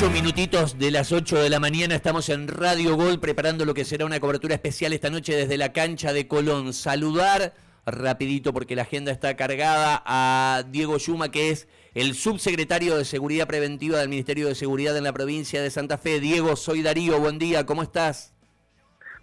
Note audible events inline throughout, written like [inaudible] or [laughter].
Ocho minutitos de las 8 de la mañana estamos en Radio Gol preparando lo que será una cobertura especial esta noche desde la cancha de Colón. Saludar rapidito porque la agenda está cargada a Diego Yuma que es el subsecretario de Seguridad Preventiva del Ministerio de Seguridad en la provincia de Santa Fe. Diego, soy Darío, buen día, ¿cómo estás?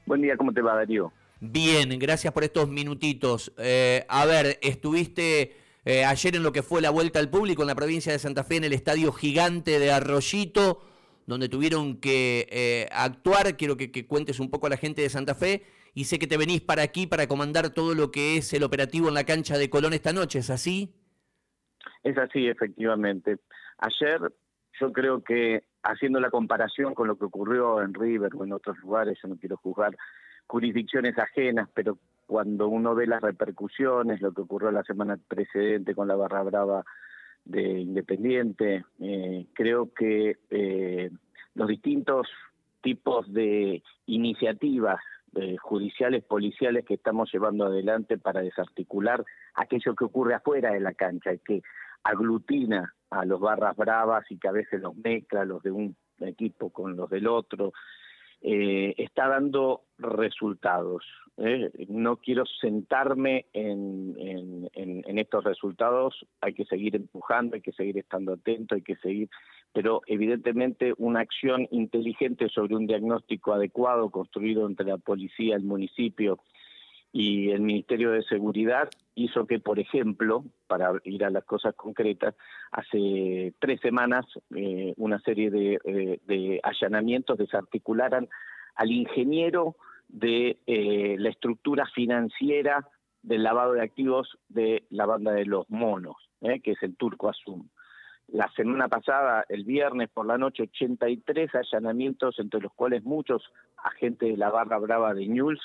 Buen día, ¿cómo te va Darío? Bien, gracias por estos minutitos. Eh, a ver, estuviste eh, ayer en lo que fue la vuelta al público en la provincia de Santa Fe, en el estadio gigante de Arroyito, donde tuvieron que eh, actuar. Quiero que, cuentes un poco a la gente de Santa Fe y sé que te venís para aquí para comandar todo lo que es el operativo en la cancha de Colón esta noche, ¿es así? Es así, efectivamente. Ayer yo creo que haciendo la comparación con lo que ocurrió en River o en otros lugares, yo no quiero juzgar jurisdicciones ajenas, pero cuando uno ve las repercusiones, lo que ocurrió la semana precedente con la barra brava de Independiente, eh, creo que eh, los distintos tipos de iniciativas eh, judiciales, policiales que estamos llevando adelante para desarticular aquello que ocurre afuera de la cancha, que aglutina a los barras bravas y que a veces los mezcla, los de un equipo con los del otro, eh, está dando resultados. ¿eh? No quiero sentarme en, en, estos resultados, hay que seguir empujando, hay que seguir estando atento, hay que seguir, pero evidentemente una acción inteligente sobre un diagnóstico adecuado construido entre la policía, el municipio y el Ministerio de Seguridad hizo que, por ejemplo, para ir a las cosas concretas, hace tres semanas eh, una serie de, eh, de, allanamientos desarticularan al ingeniero de eh, la estructura financiera del lavado de activos de la banda de los monos, que es el Turco Azum. La semana pasada, el viernes por la noche, 83 allanamientos, entre los cuales muchos agentes de la barra brava de News,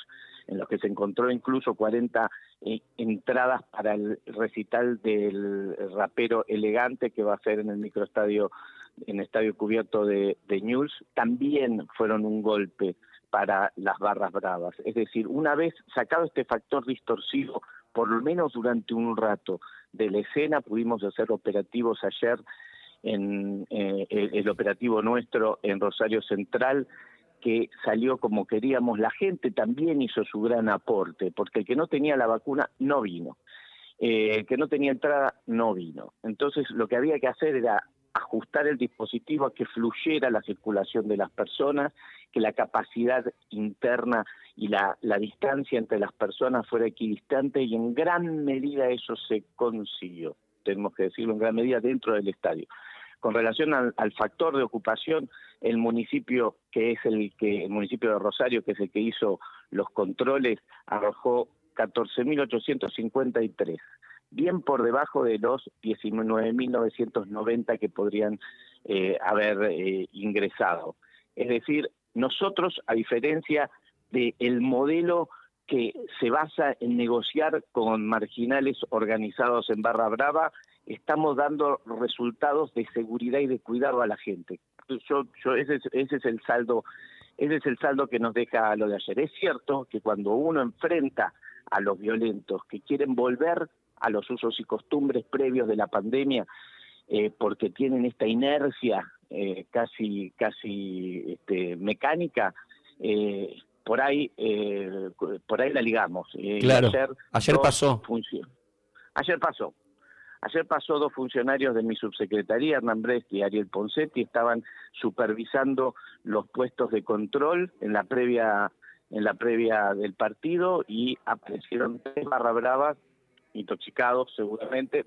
en los que se encontró incluso 40 eh, entradas para el recital del rapero elegante que va a ser en el microestadio, en estadio cubierto de, de News, también fueron un golpe para las barras bravas. Es decir, una vez sacado este factor distorsivo, por lo menos durante un rato, de la escena, pudimos hacer operativos ayer en eh, el, operativo nuestro en Rosario Central, que salió como queríamos. La gente también hizo su gran aporte, porque el que no tenía la vacuna no vino. Eh, el que no tenía entrada no vino. Entonces lo que había que hacer era ajustar el dispositivo a que fluyera la circulación de las personas, que la capacidad interna y la, la distancia entre las personas fuera equidistante y en gran medida eso se consiguió, tenemos que decirlo en gran medida dentro del estadio. Con relación al, factor de ocupación, el municipio que es el que el municipio de Rosario, que es el que hizo los controles, arrojó 14.853 bien por debajo de los 19.990 que podrían eh, haber eh, ingresado. Es decir, nosotros, a diferencia del modelo que se basa en negociar con marginales organizados en Barra Brava, estamos dando resultados de seguridad y de cuidado a la gente. Yo, yo ese, es, ese es el saldo, ese es el saldo que nos deja lo de ayer. Es cierto que cuando uno enfrenta a los violentos que quieren volver a los usos y costumbres previos de la pandemia, eh, porque tienen esta inercia eh, casi casi este, mecánica, eh, por ahí por ahí la ligamos. claro. Ayer, pasó. Ayer pasó. Ayer pasó dos funcionarios de mi subsecretaría, Hernán Brest y Ariel Poncetti, estaban supervisando los puestos de control en la previa del partido y aparecieron tres barra bravas intoxicados seguramente,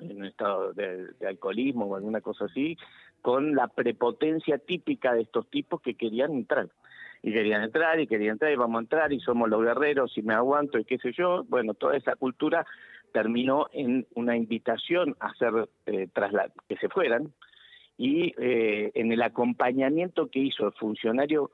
en un estado de, alcoholismo o alguna cosa así, con la prepotencia típica de estos tipos que querían entrar. Y querían entrar y querían entrar y vamos a entrar y somos los guerreros y me aguanto y qué sé yo. Bueno, toda esa cultura terminó en una invitación a hacer eh, que se fueran y eh, en el acompañamiento que hizo el funcionario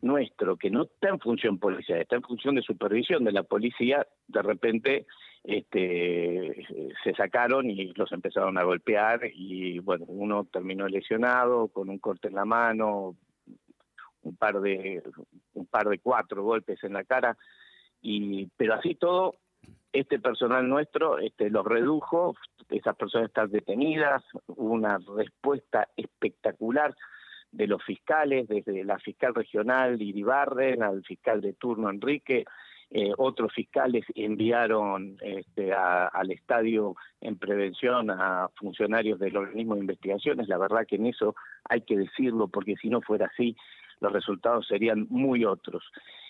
nuestro, que no está en función policial, está en función de supervisión de la policía, de repente este, se sacaron y los empezaron a golpear y bueno, uno terminó lesionado con un corte en la mano, un par de un par de cuatro golpes en la cara y pero así todo este personal nuestro este, los redujo, esas personas están detenidas, hubo una respuesta espectacular de los fiscales, desde la fiscal regional Iribarren al fiscal de turno Enrique, eh, otros fiscales enviaron este, al estadio en prevención a funcionarios del organismo de investigaciones. La verdad que en eso hay que decirlo, porque si no fuera así, los resultados serían muy otros.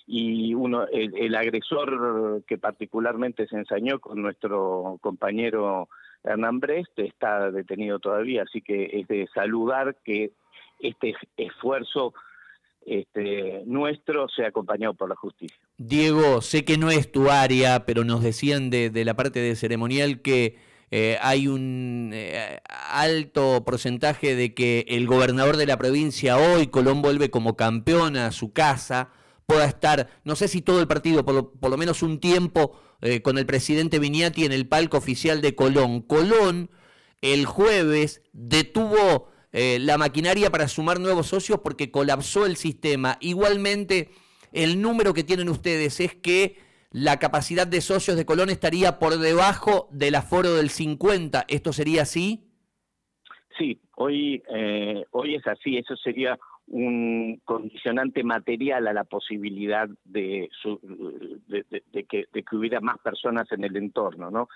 Y uno, el, agresor que particularmente se ensañó con nuestro compañero Hernán Brest está detenido todavía, así que es de saludar que este esfuerzo este, nuestro sea acompañado por la justicia. Diego, sé que no es tu área, pero nos decían de, la parte de ceremonial que eh, hay un eh, alto porcentaje de que el gobernador de la provincia hoy, Colón, vuelve como campeón a su casa, pueda estar, no sé si todo el partido, por lo, menos un tiempo, eh, con el presidente Viñati en el palco oficial de Colón. Colón el jueves detuvo la maquinaria para sumar nuevos socios porque colapsó el sistema. Igualmente, el número que tienen ustedes es que la capacidad de socios de Colón estaría por debajo del aforo del 50. ¿Esto sería así? Sí, hoy, eh, hoy es así. Eso sería un condicionante material a la posibilidad de, que, de hubiera más personas en el entorno, ¿no?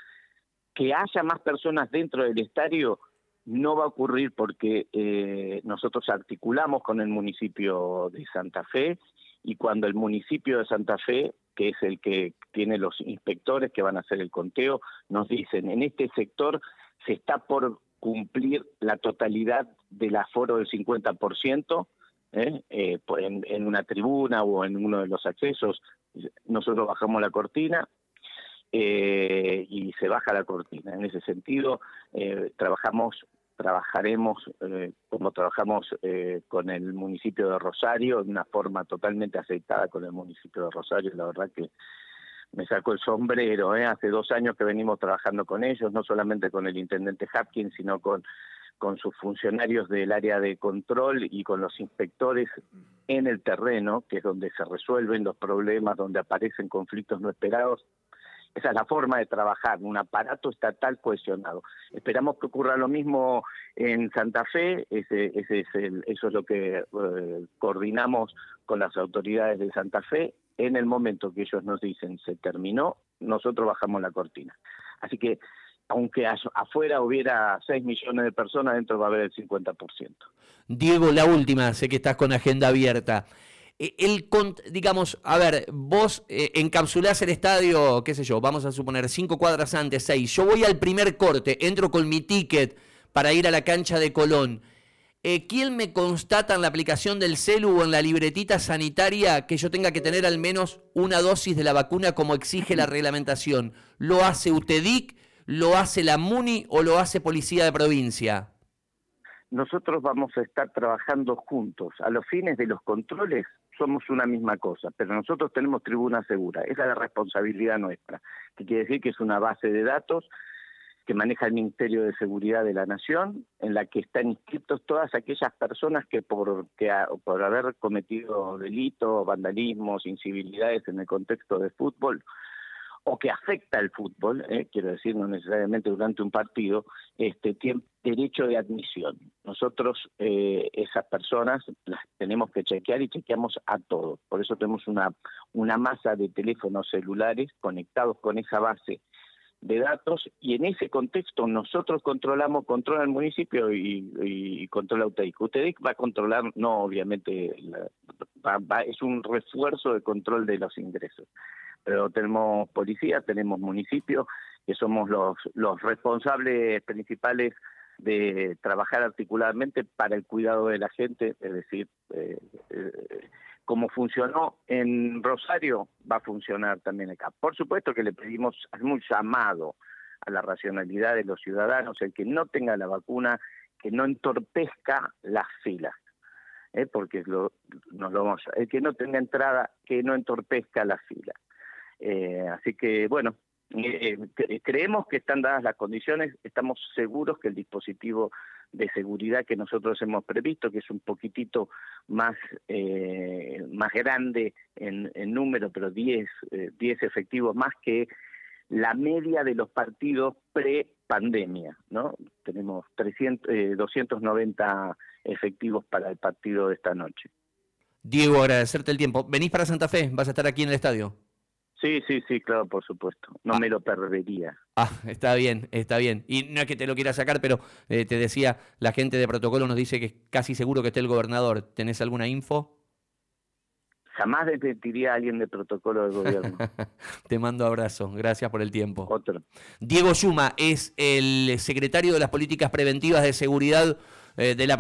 Que haya más personas dentro del estadio no va a ocurrir porque eh, nosotros articulamos con el municipio de Santa Fe y cuando el municipio de Santa Fe, que es el que tiene los inspectores que van a hacer el conteo, nos dicen, en este sector se está por cumplir la totalidad del aforo del 50%, ¿eh? Eh, en, una tribuna o en uno de los accesos, nosotros bajamos la cortina, eh, y se baja la cortina. En ese sentido, eh, trabajamos trabajaremos eh, como trabajamos eh, con el municipio de Rosario, de una forma totalmente aceitada con el municipio de Rosario. La verdad que me sacó el sombrero. ¿eh? Hace dos años que venimos trabajando con ellos, no solamente con el intendente Hapkins, sino con, con sus funcionarios del área de control y con los inspectores en el terreno, que es donde se resuelven los problemas, donde aparecen conflictos no esperados esa es la forma de trabajar, un aparato estatal cohesionado. Esperamos que ocurra lo mismo en Santa Fe, ese, ese es eso es lo que eh, coordinamos con las autoridades de Santa Fe. En el momento que ellos nos dicen se terminó, nosotros bajamos la cortina. Así que aunque afuera hubiera 6 millones de personas, dentro va a haber el 50%. Diego, la última, sé que estás con agenda abierta. Eh, el, digamos, a ver, vos eh, encapsulás el estadio, qué sé yo, vamos a suponer cinco cuadras antes, seis. Yo voy al primer corte, entro con mi ticket para ir a la cancha de Colón. Eh, ¿Quién me constata en la aplicación del celu o en la libretita sanitaria que yo tenga que tener al menos una dosis de la vacuna como exige la reglamentación? ¿Lo hace UTEDIC, lo hace la MUNI o lo hace Policía de Provincia? Nosotros vamos a estar trabajando juntos. A los fines de los controles somos una misma cosa, pero nosotros tenemos tribuna segura, esa es la responsabilidad nuestra, que quiere decir que es una base de datos que maneja el Ministerio de Seguridad de la Nación, en la que están inscritos todas aquellas personas que por, que por haber cometido delitos, vandalismos, incivilidades en el contexto de fútbol, o que afecta al fútbol, eh, quiero decir, no necesariamente durante un partido, este, tiene derecho de admisión. Nosotros eh, esas personas las tenemos que chequear y chequeamos a todos. Por eso tenemos una, una masa de teléfonos celulares conectados con esa base de datos y en ese contexto nosotros controlamos, controla el municipio y, y controla UTEIC. UTEIC va a controlar, no obviamente, es un refuerzo de control de los ingresos pero tenemos policía, tenemos municipios, que somos los, los responsables principales de trabajar articuladamente para el cuidado de la gente, es decir, eh, eh, como funcionó en Rosario, va a funcionar también acá. Por supuesto que le pedimos, un llamado a la racionalidad de los ciudadanos, el que no tenga la vacuna, que no entorpezca las filas. ¿eh? porque lo, nos lo vamos, el que no tenga entrada, que no entorpezca las filas. Eh, así que, bueno, eh, eh, creemos que están dadas las condiciones, estamos seguros que el dispositivo de seguridad que nosotros hemos previsto, que es un poquitito más, más grande en, número, pero 10, 10 efectivos más que la media de los partidos pre-pandemia, ¿no? Tenemos 300, 290 efectivos para el partido de esta noche. Diego, agradecerte el tiempo. ¿Venís para Santa Fe? ¿Vas a estar aquí en el estadio? Sí, sí, sí, claro, por supuesto. No ah. me lo perdería. Ah, está bien, está bien. Y no es que te lo quiera sacar, pero eh, te decía, la gente de protocolo nos dice que es casi seguro que esté el gobernador. ¿Tenés alguna info? Jamás desmentiría a alguien de protocolo del gobierno. [laughs] Te mando abrazo. Gracias por el tiempo. Otro. Diego Yuma es el secretario de las políticas preventivas de seguridad eh, de la